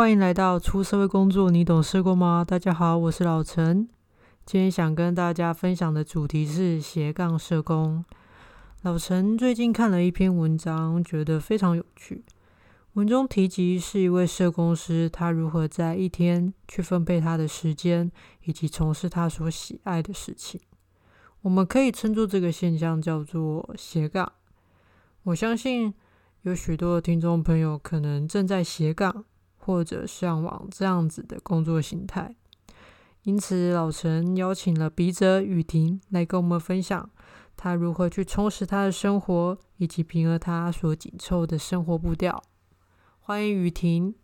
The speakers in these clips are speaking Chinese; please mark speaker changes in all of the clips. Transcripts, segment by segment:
Speaker 1: 欢迎来到出社会工作，你懂社工吗？大家好，我是老陈。今天想跟大家分享的主题是斜杠社工。老陈最近看了一篇文章，觉得非常有趣。文中提及是一位社工师，他如何在一天去分配他的时间，以及从事他所喜爱的事情。我们可以称作这个现象叫做斜杠。我相信有许多的听众朋友可能正在斜杠，或者向往这样子的工作形态。因此，老陈邀请了笔者雨婷来跟我们分享他如何去充实他的生活，以及平衡他所紧凑的生活步调。欢迎雨婷。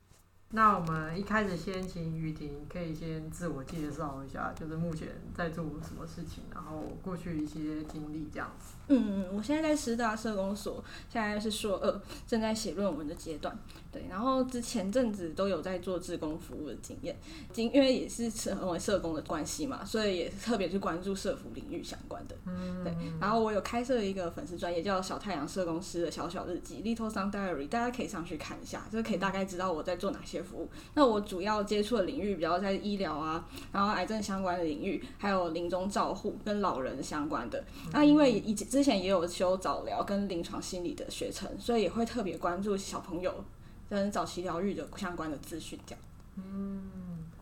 Speaker 1: 那我们一开始先请雨婷可以先自我介绍一下，就是目前在做什么事情，然后过去一些经历这样子。
Speaker 2: 嗯嗯，我现在在师大社工所，现在是硕二，正在写论文的阶段。对，然后之前阵子都有在做志工服务的经验，经因为也是成为社工的关系嘛，所以也特别去关注社服领域相关的。嗯，对。然后我有开设一个粉丝专业，叫小太阳社工师的小小日记 （Little Sun Diary），大家可以上去看一下，就是可以大概知道我在做哪些服务。那我主要接触的领域比较在医疗啊，然后癌症相关的领域，还有临终照护跟老人相关的。那因为以之前也有修早疗跟临床心理的学程，所以也会特别关注小朋友跟早期疗愈的相关的资讯。这样，
Speaker 1: 嗯，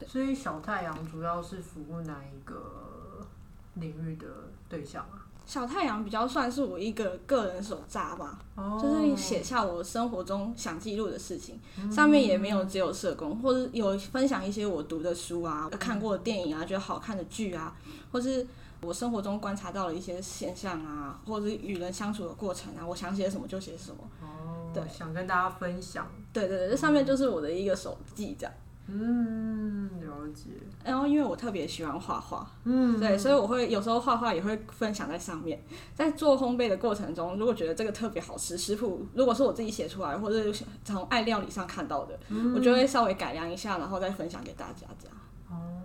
Speaker 1: 所以小太阳主要是服务哪一个领域的对象啊？
Speaker 2: 小太阳比较算是我一个个人手札吧，oh. 就是写下我生活中想记录的事情。上面也没有只有社工，或者有分享一些我读的书啊、看过的电影啊、觉得好看的剧啊，或是我生活中观察到的一些现象啊，或者是与人相处的过程啊，我想写什么就写什么。哦，oh, 对，
Speaker 1: 想跟大家分享。
Speaker 2: 对对对，这上面就是我的一个手记，这样。
Speaker 1: 嗯，了解。
Speaker 2: 然后因为我特别喜欢画画，嗯，对，所以我会有时候画画也会分享在上面。在做烘焙的过程中，如果觉得这个特别好吃，食谱如果是我自己写出来，或者是从爱料理上看到的，嗯，我就会稍微改良一下，然后再分享给大家这样。
Speaker 1: 哦，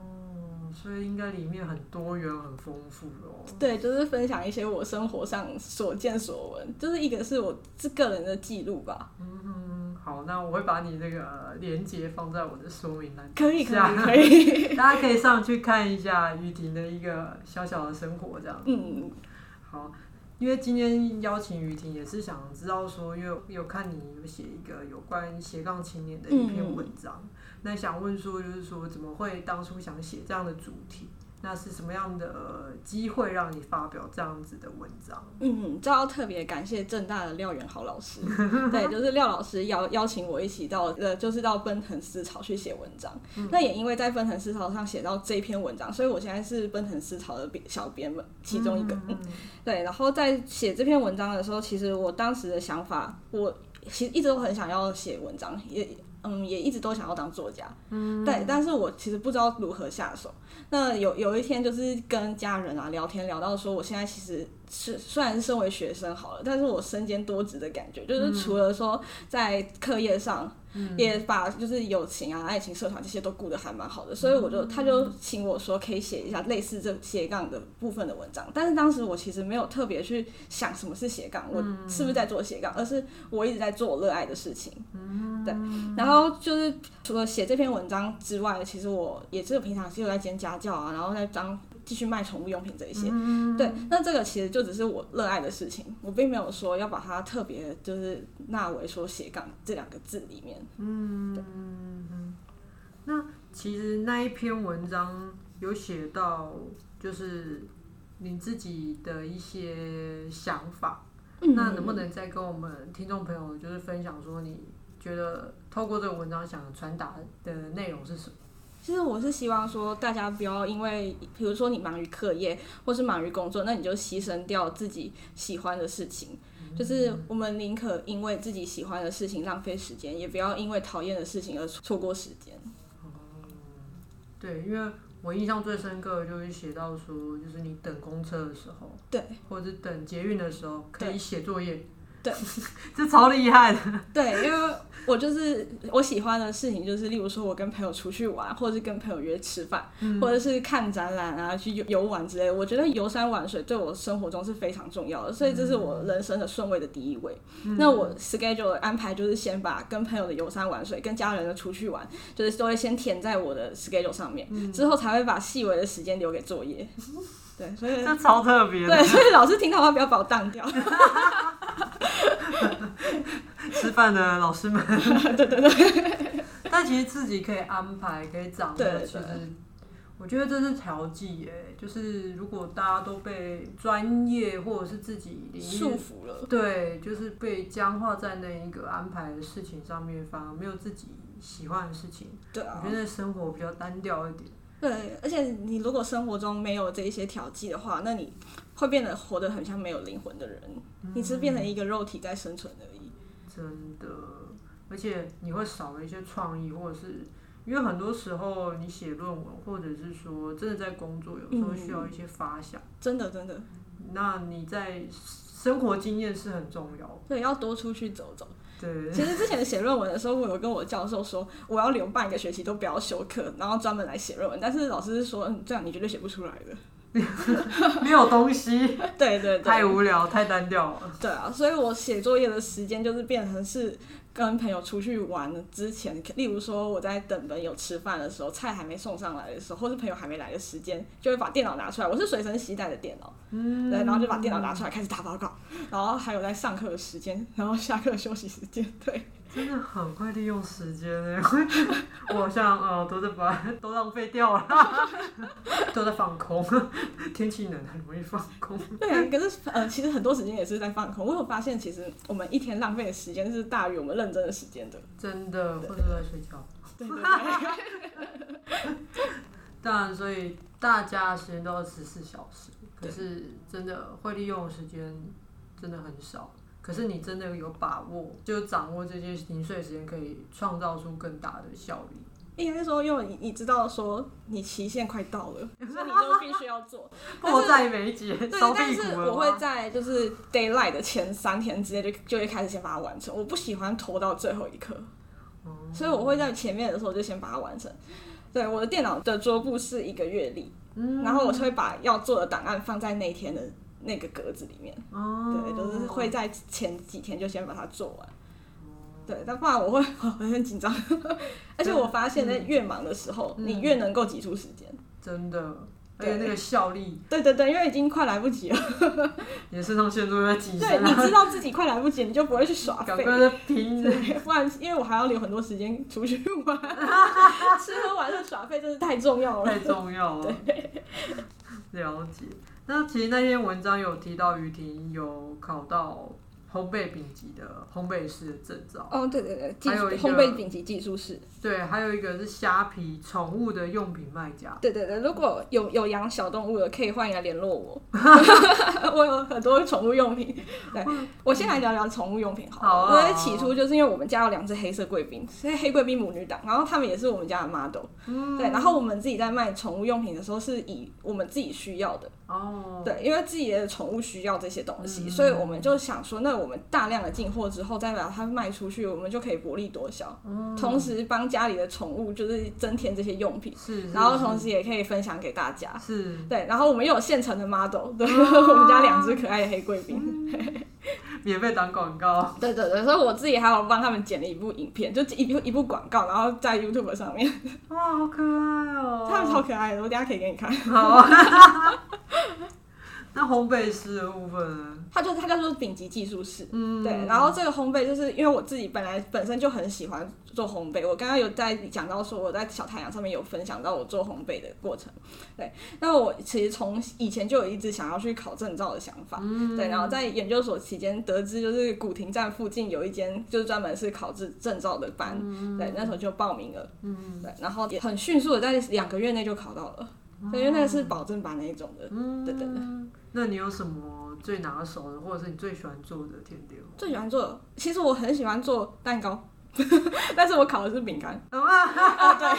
Speaker 1: 所以应该里面很多元、很丰富哦。
Speaker 2: 对，就是分享一些我生活上所见所闻，就是一个是我自个人的记录吧。嗯哼。
Speaker 1: 好，那我会把你这个链接放在我的说明栏。
Speaker 2: 可以，可以，可以。
Speaker 1: 大家可以上去看一下雨婷的一个小小的生活，这样。嗯。好，因为今天邀请雨婷，也是想知道说，因为有看你有写一个有关斜杠青年的一篇文章，嗯、那想问说，就是说怎么会当初想写这样的主题？那是什么样的机会让你发表这样子的文章？
Speaker 2: 嗯，这要特别感谢正大的廖元豪老师，对，就是廖老师邀邀请我一起到呃，就是到奔腾思潮去写文章。嗯、那也因为在奔腾思潮上写到这篇文章，所以我现在是奔腾思潮的小编们其中一个。嗯，对，然后在写这篇文章的时候，其实我当时的想法，我其实一直都很想要写文章，也嗯，也一直都想要当作家。嗯，对，但是我其实不知道如何下手。那有有一天，就是跟家人啊聊天，聊到说，我现在其实是虽然是身为学生好了，但是我身兼多职的感觉，就是除了说在课业上。也把就是友情啊、爱情社团这些都顾得还蛮好的，所以我就他就请我说可以写一下类似这斜杠的部分的文章，但是当时我其实没有特别去想什么是斜杠，我是不是在做斜杠，而是我一直在做我热爱的事情。对，然后就是除了写这篇文章之外，其实我也是平常是有在兼家教啊，然后在当。继续卖宠物用品这一些，嗯、对，那这个其实就只是我热爱的事情，我并没有说要把它特别就是纳为说斜杠这两个字里面。嗯，对。
Speaker 1: 那其实那一篇文章有写到，就是你自己的一些想法，嗯、那能不能再跟我们听众朋友就是分享说，你觉得透过这个文章想传达的内容是什么？
Speaker 2: 其实我是希望说，大家不要因为，比如说你忙于课业或是忙于工作，那你就牺牲掉自己喜欢的事情。就是我们宁可因为自己喜欢的事情浪费时间，也不要因为讨厌的事情而错过时间。
Speaker 1: 哦，对，因为我印象最深刻的就是写到说，就是你等公车的时候，
Speaker 2: 对，
Speaker 1: 或者等捷运的时候，可以写作业。
Speaker 2: 对，
Speaker 1: 这超厉害的。
Speaker 2: 对，因为。我就是我喜欢的事情，就是例如说，我跟朋友出去玩，或者是跟朋友约吃饭，嗯、或者是看展览啊，去游游玩之类的。我觉得游山玩水对我生活中是非常重要的，所以这是我人生的顺位的第一位。嗯、那我 schedule 的安排就是先把跟朋友的游山玩水，跟家人的出去玩，就是都会先填在我的 schedule 上面，嗯、之后才会把细微的时间留给作业。对，所以
Speaker 1: 这超特别。
Speaker 2: 对，所以老师听到的话不要把我当掉。
Speaker 1: 吃饭的老师们，
Speaker 2: 对 对对，
Speaker 1: 但其实自己可以安排，可以掌握。
Speaker 2: 对，
Speaker 1: 其实我觉得这是调剂耶，就是如果大家都被专业或者是自己
Speaker 2: 束缚了，
Speaker 1: 对，就是被僵化在那一个安排的事情上面，反而没有自己喜欢的事情。
Speaker 2: 对啊，
Speaker 1: 我觉得生活比较单调一点。
Speaker 2: 对，而且你如果生活中没有这一些调剂的话，那你会变得活得很像没有灵魂的人，嗯、你只是变成一个肉体在生存而已。
Speaker 1: 真的，而且你会少了一些创意，或者是因为很多时候你写论文，或者是说真的在工作，有时候需要一些发想。
Speaker 2: 嗯、真的，真的。
Speaker 1: 那你在生活经验是很重要，
Speaker 2: 对，要多出去走走。
Speaker 1: 对，
Speaker 2: 其实之前写论文的时候，我有跟我教授说，我要留半个学期都不要修课，然后专门来写论文。但是老师是说，嗯，这样你绝对写不出来的。
Speaker 1: 没有东西，
Speaker 2: 对，对对，
Speaker 1: 太无聊，太单调了。
Speaker 2: 对啊，所以我写作业的时间就是变成是跟朋友出去玩之前，例如说我在等朋友吃饭的时候，菜还没送上来的时候，或是朋友还没来的时间，就会把电脑拿出来。我是随身携带的电脑，嗯，对，然后就把电脑拿出来开始打报告，然后还有在上课的时间，然后下课休息时间，对。
Speaker 1: 真的很会利用时间哎，我好像呃都在把 都浪费掉了，都在放空。天气冷很容易放空。
Speaker 2: 对啊，可是呃其实很多时间也是在放空。我有发现，其实我们一天浪费的时间是大于我们认真的时间的。
Speaker 1: 真的，或者在睡觉。对对对。当然，所以大家的时间都要十四小时，可是真的会利用的时间真的很少。可是你真的有把握，就掌握这些零碎时间，可以创造出更大的效率。
Speaker 2: 应该说，因为你你知道说你期限快到了，所以你就必须要做，
Speaker 1: 迫在眉睫。对，
Speaker 2: 但是我会在就是 d a y l i g h t 的前三天之内就就会开始先把它完成。我不喜欢拖到最后一刻，嗯、所以我会在前面的时候就先把它完成。对，我的电脑的桌布是一个月历，嗯、然后我就会把要做的档案放在那天的。那个格子里面，哦、对，就是会在前几天就先把它做完，哦、对，但不然我会我 很紧张，而且我发现，在越忙的时候，嗯、你越能够挤出时间，
Speaker 1: 真的，而且那个效率，
Speaker 2: 对对对，因为已经快来不及了，
Speaker 1: 你的肾上腺素在挤，
Speaker 2: 对，你知 道自己快来不及，你就不会去耍废，
Speaker 1: 赶快在拼，
Speaker 2: 不然因为我还要留很多时间出去玩，吃喝玩乐耍废真是太重要了，
Speaker 1: 太重要了，对，了解。那其实那篇文章有提到于婷有考到烘焙丙级的烘焙师的证照。
Speaker 2: 哦，对对对，还有烘焙丙级技术师。
Speaker 1: 对，还有一个是虾皮宠物的用品卖家。
Speaker 2: 对对对，如果有有养小动物的，可以欢迎来联络我。我有很多宠物用品。对，我先来聊聊宠物用品好了。好啊。因为起初就是因为我们家有两只黑色贵宾，所以黑贵宾母女档，然后他们也是我们家的 model。嗯。对，然后我们自己在卖宠物用品的时候，是以我们自己需要的。哦，对，因为自己的宠物需要这些东西，嗯、所以我们就想说，那我们大量的进货之后，再把它卖出去，我们就可以薄利多销，嗯、同时帮家里的宠物就是增添这些用品，是，是，然后同时也可以分享给大家，是，对，然后我们又有现成的 model，对，啊、我们家两只可爱的黑贵宾。嗯
Speaker 1: 免费打广告，
Speaker 2: 对对对，所以我自己还有帮他们剪了一部影片，就一部一部广告，然后在 YouTube 上面。
Speaker 1: 哇，好可爱哦！
Speaker 2: 他们超可爱的，我等下可以给你看。
Speaker 1: 好啊。那烘焙师的部分呢？
Speaker 2: 他就他叫做顶级技术师，嗯，对。然后这个烘焙就是因为我自己本来本身就很喜欢做烘焙，我刚刚有在讲到说我在小太阳上面有分享到我做烘焙的过程，对。那我其实从以前就有一直想要去考证照的想法，嗯，对。然后在研究所期间得知，就是古亭站附近有一间就是专门是考制证照的班，嗯，对。那时候就报名了，嗯，对。然后也很迅速的在两个月内就考到了。因为那个是保证班那一种的，嗯，对对对。
Speaker 1: 那你有什么最拿手的，或者是你最喜欢做的甜点？
Speaker 2: 最喜欢做的，其实我很喜欢做蛋糕，但是我烤的是饼干。
Speaker 1: 啊，对。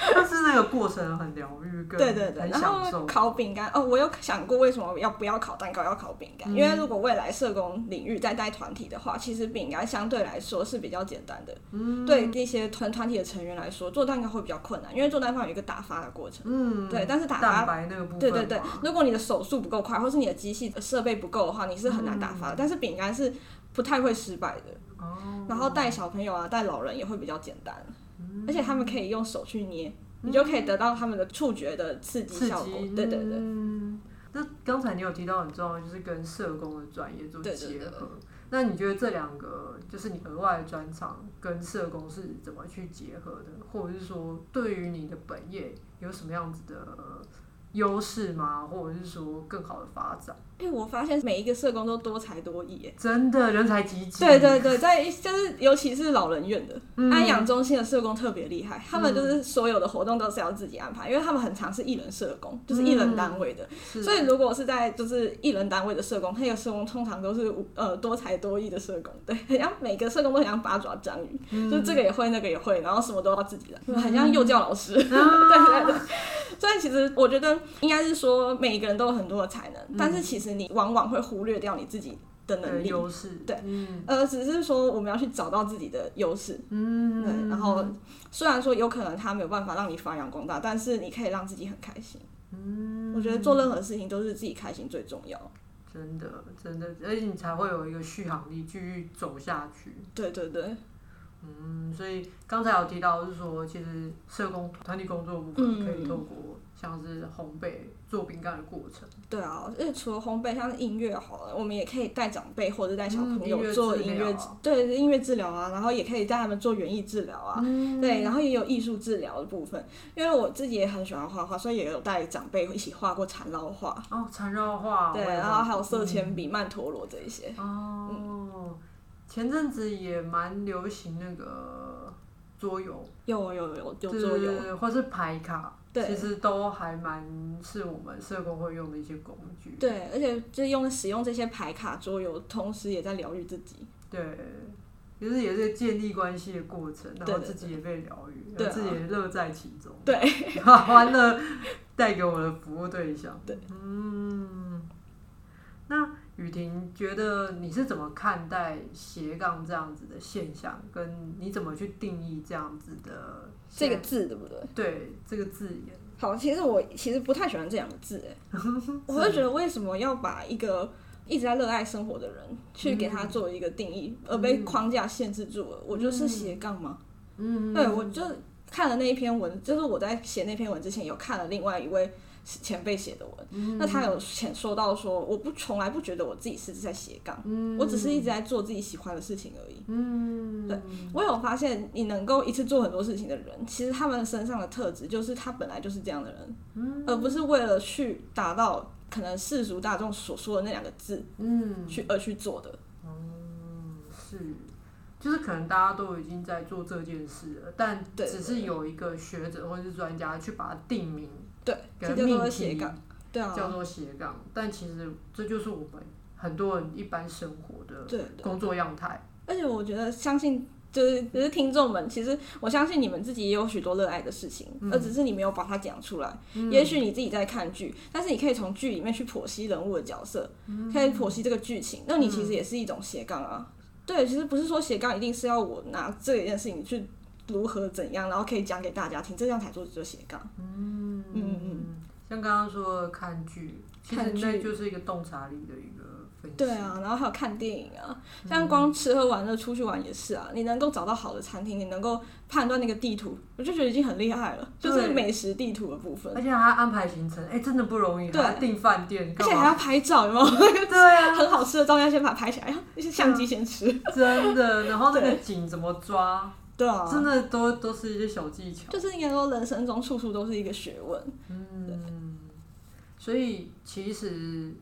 Speaker 1: 但是那个过程很疗愈，
Speaker 2: 对对对，然后烤饼干哦，我有想过为什么要不要烤蛋糕，要烤饼干？嗯、因为如果未来社工领域再带团体的话，其实饼干相对来说是比较简单的。嗯，对那些团团体的成员来说，做蛋糕会比较困难，因为做蛋糕有一个打发的过程。嗯，对，但是打发
Speaker 1: 蛋白那个部分，
Speaker 2: 对对对，如果你的手速不够快，或是你的机器设备不够的话，你是很难打发的。嗯、但是饼干是不太会失败的。哦，然后带小朋友啊，带老人也会比较简单。而且他们可以用手去捏，你就可以得到他们的触觉的刺激效果。对对对。
Speaker 1: 那刚才你有提到很重要，就是跟社工的专业做结合。那你觉得这两个，就是你额外的专长跟社工是怎么去结合的？或者是说，对于你的本业有什么样子的优势吗？或者是说更好的发展？
Speaker 2: 因为我发现每一个社工都多才多艺，哎，
Speaker 1: 真的人才济济。
Speaker 2: 对对对，在就是尤其是老人院的、嗯、安养中心的社工特别厉害，他们就是所有的活动都是要自己安排，因为他们很常是一人社工，就是一人单位的。嗯、所以如果是在就是一人单位的社工，那个社工通常都是呃多才多艺的社工，对，很像每个社工都很像八爪章鱼，嗯、就这个也会，那个也会，然后什么都要自己来，嗯、很像幼教老师。嗯、对对对。所以其实我觉得应该是说每一个人都有很多的才能，嗯、但是其实。你往往会忽略掉你自己的能力，
Speaker 1: 优势，
Speaker 2: 对，嗯、呃，只是说我们要去找到自己的优势，嗯，对，然后虽然说有可能他没有办法让你发扬光大，但是你可以让自己很开心，嗯，我觉得做任何事情都是自己开心最重要，
Speaker 1: 真的，真的，而且你才会有一个续航力继续走下去，
Speaker 2: 对对对，
Speaker 1: 嗯，所以刚才有提到就是说，其实社工团体工作部分可以透过像是烘焙。做饼干的过程，
Speaker 2: 对啊，而且除了烘焙，像是音乐好了，我们也可以带长辈或者带小朋友做音乐，嗯、对音乐治疗啊，然后也可以带他们做园艺治疗啊，嗯、对，然后也有艺术治疗的部分，因为我自己也很喜欢画画，所以也有带长辈一起画过缠绕画
Speaker 1: 哦，缠绕画，
Speaker 2: 对，然后还有色铅笔、嗯、曼陀罗这一些
Speaker 1: 哦，嗯、前阵子也蛮流行那个桌游，
Speaker 2: 有有有有桌游，
Speaker 1: 或是牌卡。
Speaker 2: 对，
Speaker 1: 其实都还蛮是我们社工会用的一些工具。
Speaker 2: 对，而且就是用使用这些牌卡桌游，同时也在疗愈自己。
Speaker 1: 对，其实也是建立关系的过程，然后自己也被疗愈，自己也乐在其中。
Speaker 2: 对，
Speaker 1: 欢乐带给我的服务对象。
Speaker 2: 对，
Speaker 1: 嗯。那雨婷觉得你是怎么看待斜杠这样子的现象？跟你怎么去定义这样子的？
Speaker 2: 这个字对不对？
Speaker 1: 对，这个字眼。
Speaker 2: 好，其实我其实不太喜欢这两个字，哎，我就觉得为什么要把一个一直在热爱生活的人去给他做一个定义，嗯、而被框架限制住了？嗯、我就是斜杠吗？嗯，对，我就看了那一篇文，就是我在写那篇文之前有看了另外一位。前辈写的文，嗯、那他有前说到说，我不从来不觉得我自己是在斜杠，嗯、我只是一直在做自己喜欢的事情而已。嗯，对，我有发现，你能够一次做很多事情的人，其实他们身上的特质就是他本来就是这样的人，嗯、而不是为了去达到可能世俗大众所说的那两个字，嗯，去而去做的。
Speaker 1: 嗯，是，就是可能大家都已经在做这件事了，但只是有一个学者或者是专家去把它定名。
Speaker 2: 对，这叫做斜杠，对啊，
Speaker 1: 叫做斜杠。但其实这就是我们很多人一般生活的工作样态。
Speaker 2: 而且我觉得，相信就是就是听众们，其实我相信你们自己也有许多热爱的事情，嗯、而只是你没有把它讲出来。嗯、也许你自己在看剧，但是你可以从剧里面去剖析人物的角色，嗯、可以剖析这个剧情。那你其实也是一种斜杠啊。嗯、对，其实不是说斜杠一定是要我拿这一件事情去。如何怎样，然后可以讲给大家听，这样才做做斜杠。嗯嗯嗯，嗯
Speaker 1: 像刚刚说的看剧，看剧就是一个洞察力的一个分析。
Speaker 2: 对啊，然后还有看电影啊，像光吃喝玩乐出去玩也是啊。你能够找到好的餐厅，你能够判断那个地图，我就觉得已经很厉害了。就是美食地图的部分，
Speaker 1: 而且还要安排行程，哎、欸，真的不容易。对，订饭店，
Speaker 2: 而且还要拍照，有没有？对啊，很好吃的照片先把它拍起来，那些相机先吃。
Speaker 1: 真的，然后那个景怎么抓？
Speaker 2: 对啊，
Speaker 1: 真的都都是一些小技巧，
Speaker 2: 就是应该说人生中处处都是一个学问。
Speaker 1: 嗯，所以其实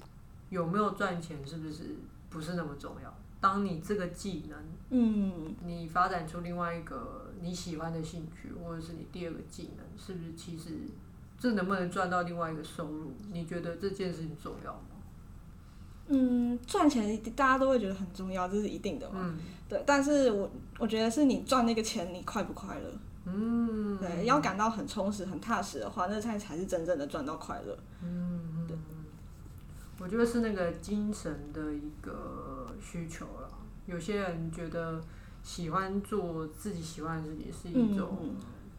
Speaker 1: 有没有赚钱是不是不是那么重要？当你这个技能，嗯，你发展出另外一个你喜欢的兴趣，或者是你第二个技能，是不是其实这能不能赚到另外一个收入？你觉得这件事情重要吗？
Speaker 2: 嗯，赚钱大家都会觉得很重要，这是一定的嘛。嗯对，但是我我觉得是你赚那个钱，你快不快乐？嗯，对，要感到很充实、很踏实的话，那才才是真正的赚到快乐。
Speaker 1: 嗯，
Speaker 2: 对，
Speaker 1: 我觉得是那个精神的一个需求了。有些人觉得喜欢做自己喜欢的事情是一种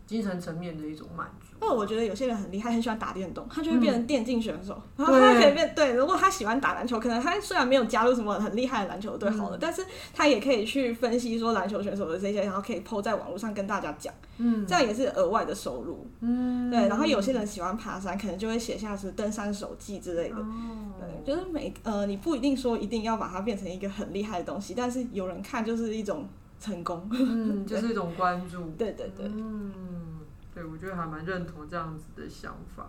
Speaker 1: 精神层面的一种满足。
Speaker 2: 那我觉得有些人很厉害，很喜欢打电动，他就会变成电竞选手。嗯、然 后他可以变对，对，如果他喜欢打篮球，可能他虽然没有加入什么很厉害的篮球队好了，嗯、但是他也可以去分析说篮球选手的这些，然后可以 po 在网络上跟大家讲。嗯，这样也是额外的收入。嗯，对。然后有些人喜欢爬山，可能就会写下是登山手记之类的。哦，对，就是每呃，你不一定说一定要把它变成一个很厉害的东西，但是有人看就是一种成功。
Speaker 1: 嗯，就是一种关注。
Speaker 2: 对对对。
Speaker 1: 嗯。对，我觉得还蛮认同这样子的想法。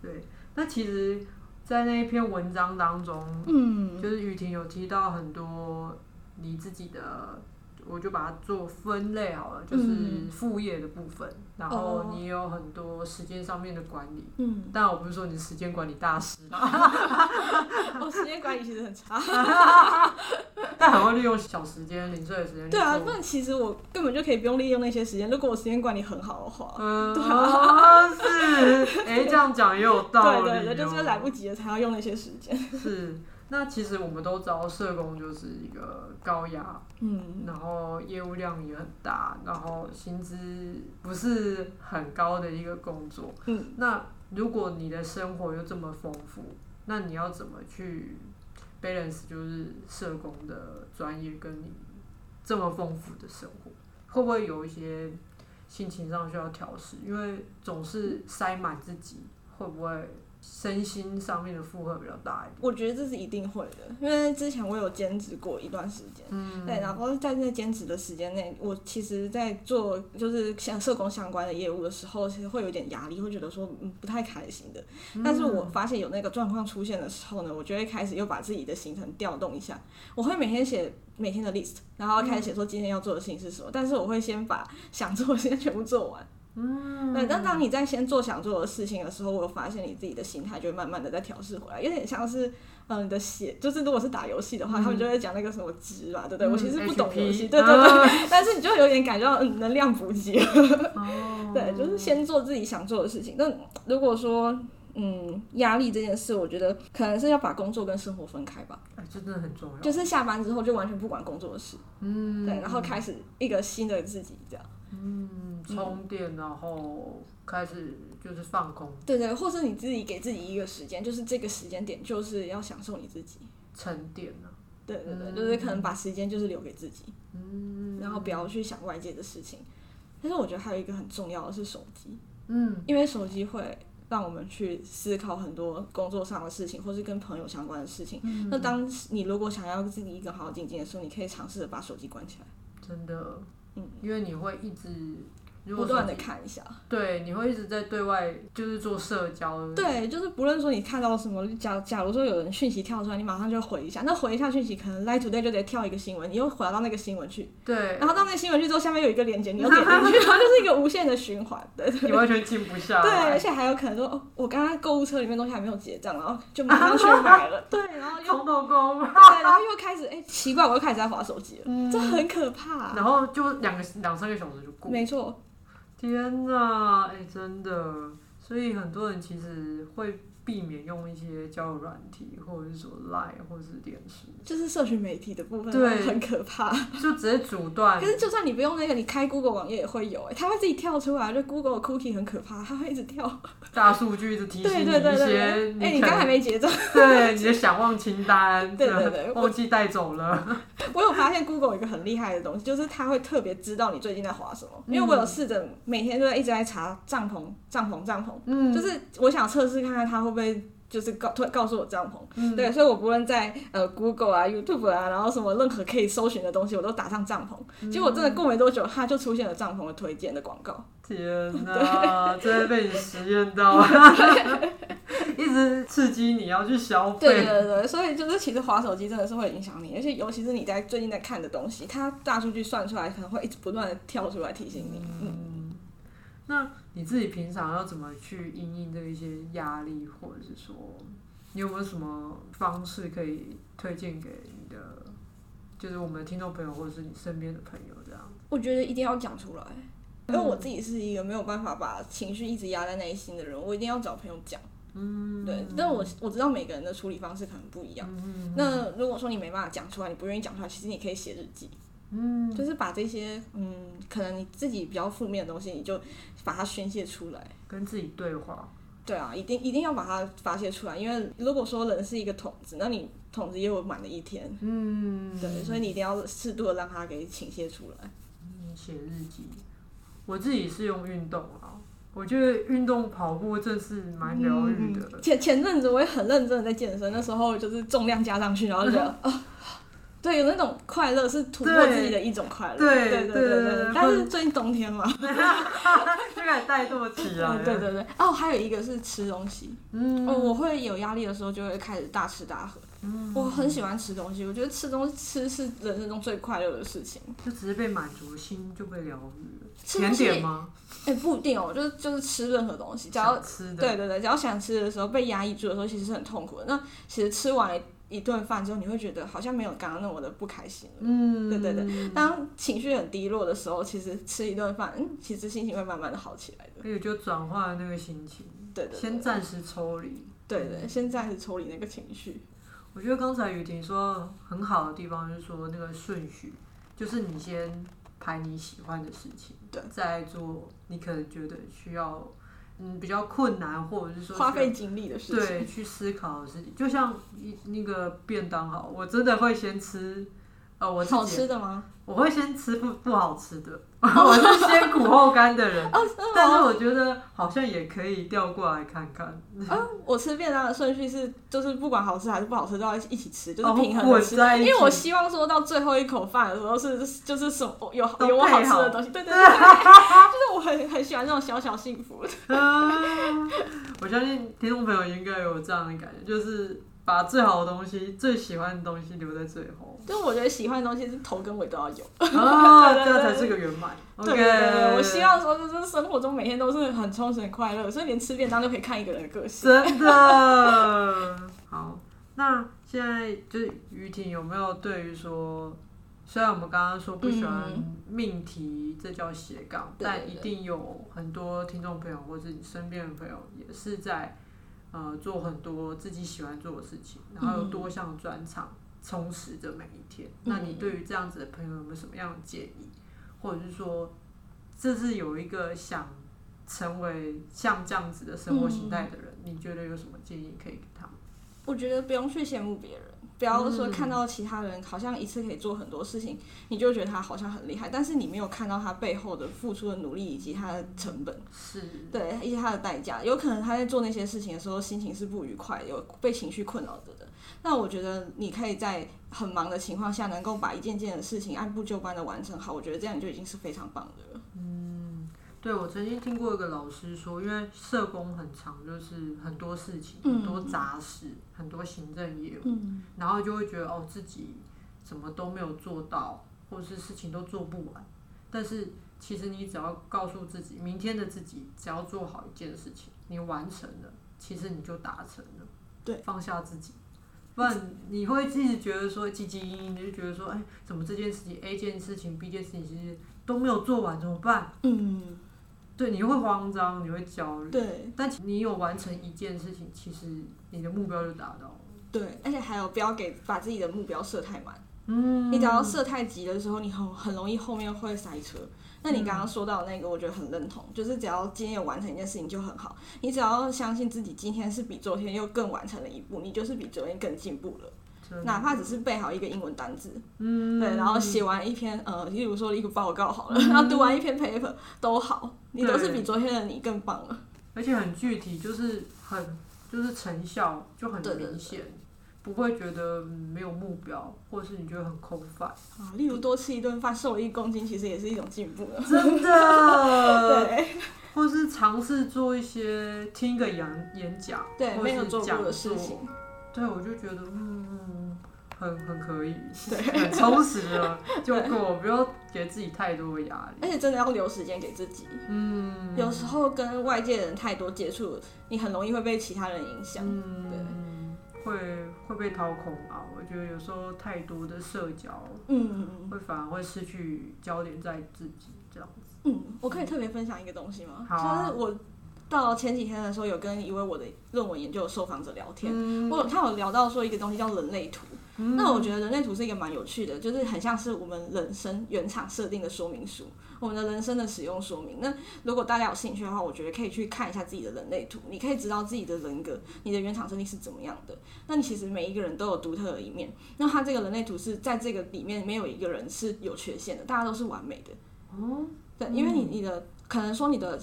Speaker 1: 对，那其实，在那一篇文章当中，嗯，就是雨婷有提到很多你自己的。我就把它做分类好了，就是副业的部分，嗯、然后你有很多时间上面的管理。嗯，但我不是说你是时间管理大师。
Speaker 2: 我 时间管理其实很差，
Speaker 1: 但很会利用小时间、零碎的时间。
Speaker 2: 对啊，那其实我根本就可以不用利用那些时间，如果我时间管理很好的话。
Speaker 1: 嗯，对啊，是，哎、欸，这样讲也有道理。
Speaker 2: 对对对，就是来不及了才要用那些时间。
Speaker 1: 是。那其实我们都知道，社工就是一个高压，嗯，然后业务量也很大，然后薪资不是很高的一个工作，嗯，那如果你的生活又这么丰富，那你要怎么去 balance 就是社工的专业跟你这么丰富的生活，会不会有一些心情上需要调试？因为总是塞满自己，会不会？身心上面的负荷比较大一点，
Speaker 2: 我觉得这是一定会的，因为之前我有兼职过一段时间，嗯，对，然后在那兼职的时间内，我其实，在做就是像社工相关的业务的时候，其实会有点压力，会觉得说嗯不太开心的。但是我发现有那个状况出现的时候呢，我就会开始又把自己的行程调动一下，我会每天写每天的 list，然后开始写说今天要做的事情是什么，嗯，但是我会先把想做的事情全部做完。嗯，对，但当你在先做想做的事情的时候，我发现你自己的心态就会慢慢的在调试回来，有点像是，嗯，你的血，就是如果是打游戏的话，嗯、他们就会讲那个什么值嘛，对不对？嗯、我其实不懂游戏对对对，啊、但是你就有点感觉到嗯能量补给，哦、对，就是先做自己想做的事情。那如果说嗯压力这件事，我觉得可能是要把工作跟生活分开吧，
Speaker 1: 哎，这真的很重要，
Speaker 2: 就是下班之后就完全不管工作的事，嗯，对，然后开始一个新的自己这样。
Speaker 1: 嗯，充电，然后开始就是放空。
Speaker 2: 对对，或是你自己给自己一个时间，就是这个时间点就是要享受你自己，
Speaker 1: 沉淀呢。
Speaker 2: 对对对，嗯、就是可能把时间就是留给自己，嗯，然后不要去想外界的事情。但是我觉得还有一个很重要的是手机，嗯，因为手机会让我们去思考很多工作上的事情，或是跟朋友相关的事情。嗯、那当你如果想要自己一个好好静静的时候，你可以尝试着把手机关起来。
Speaker 1: 真的。因为你会一直
Speaker 2: 不断的看一下，
Speaker 1: 对，你会一直在对外就是做社交，
Speaker 2: 对，就是不论说你看到什么，假假如说有人讯息跳出来，你马上就回一下，那回一下讯息，可能 Line Today 就得跳一个新闻，你又回到那个新闻去，
Speaker 1: 对，
Speaker 2: 然后到那个新闻去之后，下面有一个链接，你又点进去，然后就是一个无限的循环，对，
Speaker 1: 你完全静不下来，
Speaker 2: 对，而且还有可能说，哦，我刚刚购物车里面东西还没有结账，然后就 马上去买了，对，然后又
Speaker 1: 冲动购物，
Speaker 2: 对，然后又开始，哎，奇怪，我又开始在划手机了，嗯，这很可怕，
Speaker 1: 然后就两个两三个小时就过，
Speaker 2: 没错。
Speaker 1: 天呐，哎、真的，所以很多人其实会。避免用一些交友软体，或者是说 Line，或者是电视，
Speaker 2: 就是社群媒体的部分，对，很可怕，
Speaker 1: 就直接阻断。
Speaker 2: 可是就算你不用那个，你开 Google 网页也会有，哎，它会自己跳出来，就 Google 的 Cookie 很可怕，它会一直跳。
Speaker 1: 大数据一直提醒你一些，哎，
Speaker 2: 你刚还没结账，
Speaker 1: 对，你的想忘清单，对对对，忘记带走了。
Speaker 2: 我有发现 Google 有一个很厉害的东西，就是它会特别知道你最近在滑什么，因为我有试着每天都在一直在查帐篷，帐篷，帐篷，嗯，就是我想测试看看它会不会。就是告突然告诉我帐篷，嗯、对，所以我不论在呃 Google 啊、YouTube 啊，然后什么任何可以搜寻的东西，我都打上帐篷。嗯、结果真的过没多久，它就出现了帐篷的推荐的广告。
Speaker 1: 天哪，真的被你实验到，一直刺激你要去消费。
Speaker 2: 对对对，所以就是其实滑手机真的是会影响你，而且尤其是你在最近在看的东西，它大数据算出来可能会一直不断的跳出来提醒你。嗯。嗯
Speaker 1: 那你自己平常要怎么去应应这一些压力，或者是说，你有没有什么方式可以推荐给你的，就是我们的听众朋友，或者是你身边的朋友这样？
Speaker 2: 我觉得一定要讲出来，因为我自己是一个没有办法把情绪一直压在内心的人，我一定要找朋友讲。嗯，对。但我我知道每个人的处理方式可能不一样。嗯。那如果说你没办法讲出来，你不愿意讲出来，其实你可以写日记。嗯。就是把这些嗯，可能你自己比较负面的东西，你就把它宣泄出来，
Speaker 1: 跟自己对话。
Speaker 2: 对啊，一定一定要把它发泄出来，因为如果说人是一个桶子，那你桶子也有满的一天。嗯。对，所以你一定要适度的让它给倾泻出来。
Speaker 1: 嗯，写日记。我自己是用运动啊，我觉得运动跑步真是蛮疗愈的。
Speaker 2: 嗯、前前阵子我也很认真的在健身，那时候就是重量加上去，然后就觉得啊。对，有那种快乐是突破自己的一种快乐。
Speaker 1: 对对对对对。
Speaker 2: 但是最近冬天嘛，就
Speaker 1: 开始怠惰起来。
Speaker 2: 对对对。哦，还有一个是吃东西。嗯。哦，我会有压力的时候，就会开始大吃大喝。嗯。我很喜欢吃东西，我觉得吃东西吃是人生中最快乐的事情。
Speaker 1: 就只是被满足，心就被疗愈了。甜点吗？
Speaker 2: 哎，不一定哦，就是就是吃任何东西，只要吃的。对对对，只要想吃的时候，被压抑住的时候，其实是很痛苦的。那其实吃完。一顿饭之后，你会觉得好像没有刚刚那么的不开心。嗯，对对对。当情绪很低落的时候，其实吃一顿饭，嗯，其实心情会慢慢的好起来的。
Speaker 1: 可以就转化那个心情。
Speaker 2: 对对。
Speaker 1: 先暂时抽离。
Speaker 2: 对对，先暂时抽离那个情绪。
Speaker 1: 我觉得刚才雨婷说很好的地方，就是说那个顺序，就是你先排你喜欢的事情，对，再做你可能觉得需要。嗯，比较困难，或者是说
Speaker 2: 花费精力的事情，
Speaker 1: 对，去思考的事情，就像一那个便当好，我真的会先吃，呃，我
Speaker 2: 好吃的吗？
Speaker 1: 我会先吃不不好吃的，我是先苦后甘的人。哦，但是我觉得好像也可以调过来看看。
Speaker 2: 啊，我吃便当的顺序是，就是不管好吃还是不好吃，都要一起吃，就是平衡的吃。因为我希望说到最后一口饭的时候是，就是什么有有我好吃的东西。对对 对，就是我很很喜欢这种小小幸福。
Speaker 1: 我相信听众朋友应该有这样的感觉，就是。把最好的东西、最喜欢的东西留在最后。
Speaker 2: 就我觉得喜欢的东西是头跟尾都要有，
Speaker 1: 啊，这样才是个圆满。
Speaker 2: 对对对，我希望说就是生活中每天都是很充实、很快乐，所以连吃便当都可以看一个人的个性。
Speaker 1: 真的。好，那现在就是于婷有没有对于说，虽然我们刚刚说不喜欢命题，这叫斜杠，但一定有很多听众朋友或者你身边的朋友也是在。呃，做很多自己喜欢做的事情，然后有多项专长充实着每一天。嗯、那你对于这样子的朋友有没有什么样的建议？或者是说，这是有一个想成为像这样子的生活形态的人，嗯、你觉得有什么建议可以给他们？
Speaker 2: 我觉得不用去羡慕别人。不要说看到其他人好像一次可以做很多事情，你就觉得他好像很厉害，但是你没有看到他背后的付出的努力以及他的成本，是对，以及他的代价。有可能他在做那些事情的时候心情是不愉快，有被情绪困扰着的。那我觉得你可以在很忙的情况下，能够把一件件的事情按部就班的完成好，我觉得这样就已经是非常棒的了。嗯。
Speaker 1: 对，我曾经听过一个老师说，因为社工很长，就是很多事情，很多杂事，嗯、很多行政业务，嗯、然后就会觉得哦，自己什么都没有做到，或者是事情都做不完。但是其实你只要告诉自己，明天的自己只要做好一件事情，你完成了，其实你就达成了。对，放下自己，不然你会自己觉得说汲汲营营的，就觉得说，哎，怎么这件事情 A 件事情 B 件事情其实都没有做完，怎么办？嗯。对，你会慌张，你会焦虑。对，但你有完成一件事情，其实你的目标就达到了。
Speaker 2: 对，而且还有不要给把自己的目标设太满。嗯。你只要设太急的时候，你很很容易后面会塞车。那你刚刚说到那个，我觉得很认同，就是只要今天有完成一件事情就很好。你只要相信自己，今天是比昨天又更完成了一步，你就是比昨天更进步了。哪怕只是背好一个英文单字，嗯，对，然后写完一篇，呃，例如说一个报告好了，嗯、然后读完一篇 paper 都好，你都是比昨天的你更棒了。
Speaker 1: 而且很具体，就是很就是成效就很明显，不会觉得没有目标，或者是你觉得很空泛。
Speaker 2: 啊，例如多吃一顿饭瘦一公斤，其实也是一种进步了。
Speaker 1: 真的。对。或是尝试做一些听个演演讲，
Speaker 2: 对，没有做过的事情。
Speaker 1: 对，我就觉得嗯，很很可以，对，很充实了就够，不要给自己太多压力。
Speaker 2: 而且真的要留时间给自己，嗯，有时候跟外界的人太多接触，你很容易会被其他人影响，嗯、对，
Speaker 1: 会会被掏空啊。我觉得有时候太多的社交，嗯，会反而会失去焦点在自己这样子。
Speaker 2: 嗯，我可以特别分享一个东西吗？
Speaker 1: 啊、
Speaker 2: 就是我到前几天的时候，有跟一位我的论文研究的受访者聊天，嗯、我他有聊到说一个东西叫人类图。嗯、那我觉得人类图是一个蛮有趣的，就是很像是我们人生原厂设定的说明书，我们的人生的使用说明。那如果大家有兴趣的话，我觉得可以去看一下自己的人类图，你可以知道自己的人格，你的原厂设定是怎么样的。那你其实每一个人都有独特的一面。那他这个人类图是在这个里面没有一个人是有缺陷的，大家都是完美的。哦，对，因为你你的可能说你的。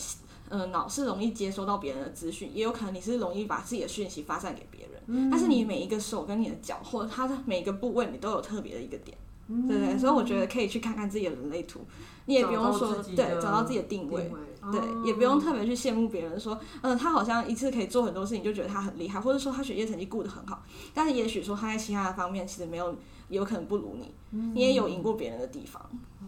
Speaker 2: 呃，脑是容易接收到别人的资讯，也有可能你是容易把自己的讯息发散给别人。嗯、但是你每一个手跟你的脚，或者它的每一个部位，你都有特别的一个点，嗯、对不对？所以我觉得可以去看看自己的人类图，你也不用说对，找到自己的定位，定位对，哦、也不用特别去羡慕别人说，嗯、呃，他好像一次可以做很多事情，就觉得他很厉害，或者说他学业成绩顾得很好，但是也许说他在其他的方面其实没有，有可能不如你，嗯、你也有赢过别人的地方。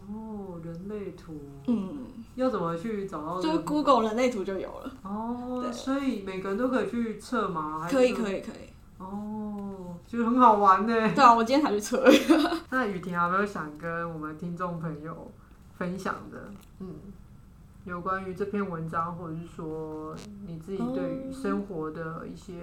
Speaker 1: 哦，人类图，嗯，要怎么去找到？
Speaker 2: 就是 Google 人类图就有了。
Speaker 1: 哦，对所以每个人都可以去测吗？
Speaker 2: 可以，可以，可以。
Speaker 1: 哦，就很好玩呢。
Speaker 2: 对啊，我今天才去测。
Speaker 1: 那雨婷有没有想跟我们听众朋友分享的？嗯，有关于这篇文章，或者是说你自己对于生活的一些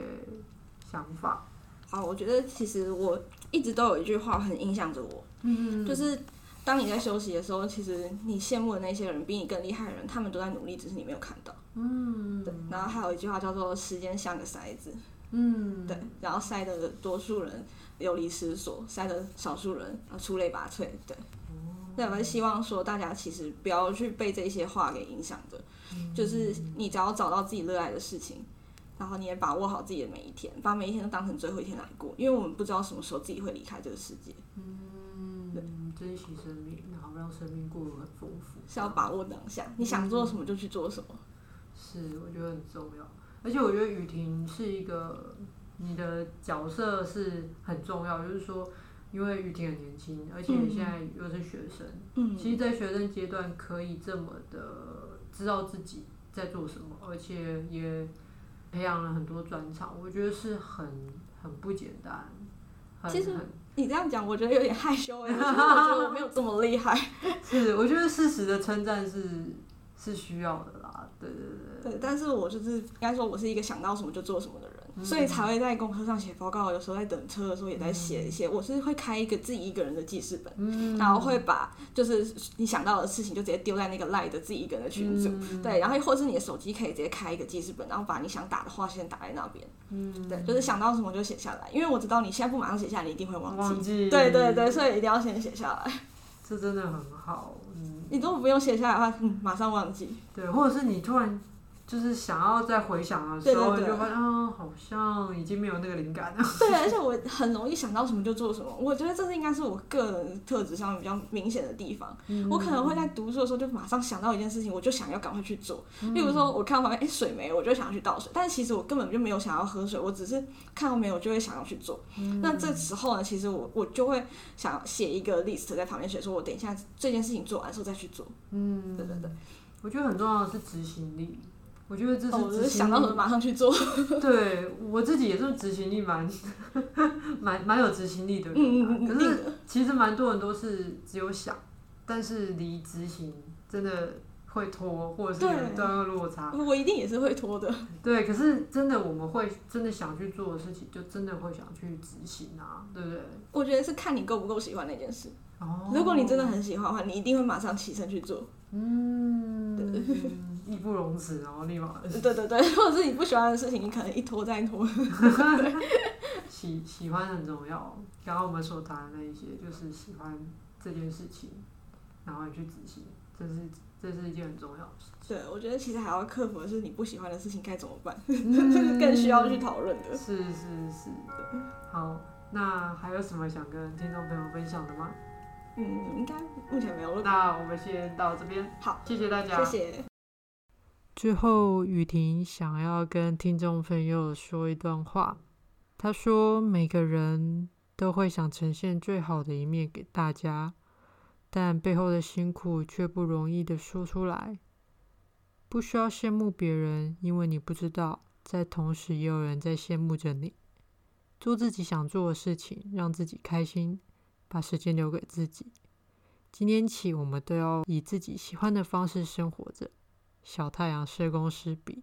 Speaker 1: 想法。
Speaker 2: 啊、哦，我觉得其实我一直都有一句话很影响着我，嗯，就是。当你在休息的时候，其实你羡慕的那些人，比你更厉害的人，他们都在努力，只是你没有看到。嗯，对。然后还有一句话叫做“时间像个筛子”，嗯，对。然后筛的多数人流离失所，筛的少数人啊出类拔萃，对。那我是希望说，大家其实不要去被这些话给影响的，嗯、就是你只要找到自己热爱的事情，然后你也把握好自己的每一天，把每一天都当成最后一天来过，因为我们不知道什么时候自己会离开这个世界。
Speaker 1: 嗯，对。珍惜生命，然后让生命过得很丰富，
Speaker 2: 是要把握当下。你想做什么就去做什么。嗯、
Speaker 1: 是，我觉得很重要。而且我觉得雨婷是一个，你的角色是很重要。就是说，因为雨婷很年轻，而且现在又是学生。嗯。其实，在学生阶段可以这么的知道自己在做什么，而且也培养了很多专长，我觉得是很很不简单。很
Speaker 2: 其实。你这样讲，我觉得有点害羞哎，我觉得我没有这么厉害。
Speaker 1: 是，我觉得适时的称赞是是需要的啦。对对对。
Speaker 2: 对，但是我就是应该说，我是一个想到什么就做什么的人。所以才会在公车上写报告，有时候在等车的时候也在写一些。我是会开一个自己一个人的记事本，然后会把就是你想到的事情就直接丢在那个赖的自己一个人的群组，对，然后或是你的手机可以直接开一个记事本，然后把你想打的话先打在那边，对，就是想到什么就写下来，因为我知道你现在不马上写下来，你一定会忘记，对对对，所以一定要先写下来。
Speaker 1: 这真的很好，嗯，
Speaker 2: 你如果不用写下来的话，嗯，马上忘记，
Speaker 1: 对，或者是你突然。就是想要再回想的时候，就发现啊，好像已经没有那个灵感了。
Speaker 2: 对，而且我很容易想到什么就做什么。我觉得这是应该是我个人特质上比较明显的地方。嗯、我可能会在读书的时候就马上想到一件事情，我就想要赶快去做。例如说，我看到旁边哎水没，我就想要去倒水。但是其实我根本就没有想要喝水，我只是看到没有就会想要去做。嗯、那这时候呢，其实我我就会想写一个 list 在旁边写，说我等一下这件事情做完之后再去做。嗯，对对对，
Speaker 1: 我觉得很重要的是执行力。我觉得这是、
Speaker 2: 哦、是想到什么马上去做。
Speaker 1: 对，我自己也是执行力蛮 蛮蛮有执行力的人，嗯、可是其实蛮多人都是只有想，但是离执行真的会拖，或者是有一段落差。
Speaker 2: 我一定也是会拖的。
Speaker 1: 对，可是真的我们会真的想去做的事情，就真的会想去执行啊，对不对？
Speaker 2: 我觉得是看你够不够喜欢那件事。哦。如果你真的很喜欢的话，你一定会马上起身去做。嗯。对。
Speaker 1: 义不容辞，然后立马。
Speaker 2: 对对对，或者是你不喜欢的事情，你可能一拖再拖。
Speaker 1: 喜喜欢很重要，刚刚我们所谈的那一些，就是喜欢这件事情，然后你去执行，这是这是一件很重要的事情。
Speaker 2: 对，我觉得其实还要克服的是你不喜欢的事情该怎么办，嗯、更需要去讨论的。
Speaker 1: 是是是的。好，那还有什么想跟听众朋友分享的吗？
Speaker 2: 嗯，应该目前没有了。
Speaker 1: 那我们先到这边。好，谢谢大家。
Speaker 2: 谢谢。
Speaker 1: 最后，雨婷想要跟听众朋友说一段话。她说：“每个人都会想呈现最好的一面给大家，但背后的辛苦却不容易的说出来。不需要羡慕别人，因为你不知道，在同时也有人在羡慕着你。做自己想做的事情，让自己开心，把时间留给自己。今天起，我们都要以自己喜欢的方式生活着。小太阳社工师比。